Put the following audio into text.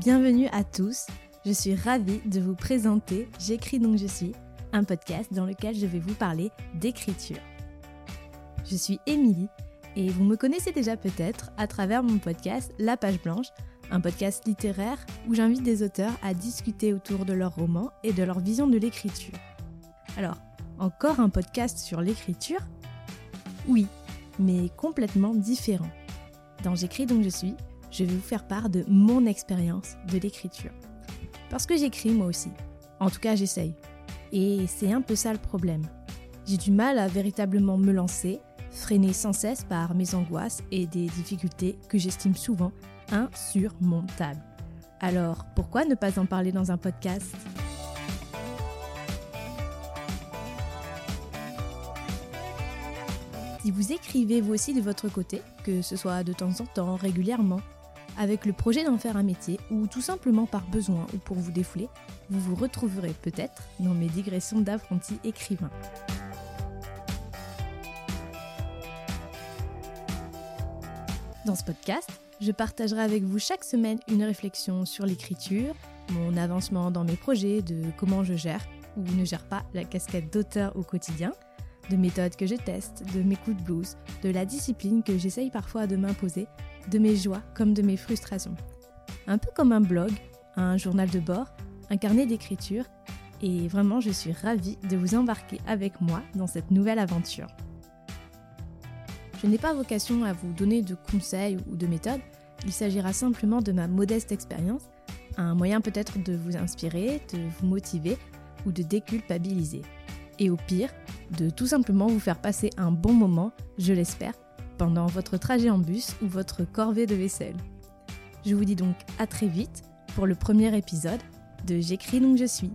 Bienvenue à tous, je suis ravie de vous présenter J'écris donc je suis, un podcast dans lequel je vais vous parler d'écriture. Je suis Émilie et vous me connaissez déjà peut-être à travers mon podcast La Page Blanche, un podcast littéraire où j'invite des auteurs à discuter autour de leurs romans et de leur vision de l'écriture. Alors, encore un podcast sur l'écriture? Oui, mais complètement différent. Dans J'écris donc je suis, je vais vous faire part de mon expérience de l'écriture. Parce que j'écris moi aussi. En tout cas, j'essaye. Et c'est un peu ça le problème. J'ai du mal à véritablement me lancer, freiné sans cesse par mes angoisses et des difficultés que j'estime souvent insurmontables. Alors, pourquoi ne pas en parler dans un podcast? Si vous écrivez vous aussi de votre côté, que ce soit de temps en temps, régulièrement, avec le projet d'en faire un métier ou tout simplement par besoin ou pour vous défouler, vous vous retrouverez peut-être dans mes digressions d'apprenti écrivain. Dans ce podcast, je partagerai avec vous chaque semaine une réflexion sur l'écriture, mon avancement dans mes projets, de comment je gère ou ne gère pas la casquette d'auteur au quotidien, de méthodes que je teste, de mes coups de blues, de la discipline que j'essaye parfois de m'imposer, de mes joies comme de mes frustrations. Un peu comme un blog, un journal de bord, un carnet d'écriture, et vraiment je suis ravie de vous embarquer avec moi dans cette nouvelle aventure. Je n'ai pas vocation à vous donner de conseils ou de méthodes, il s'agira simplement de ma modeste expérience, un moyen peut-être de vous inspirer, de vous motiver ou de déculpabiliser et au pire, de tout simplement vous faire passer un bon moment, je l'espère, pendant votre trajet en bus ou votre corvée de vaisselle. Je vous dis donc à très vite pour le premier épisode de J'écris donc je suis.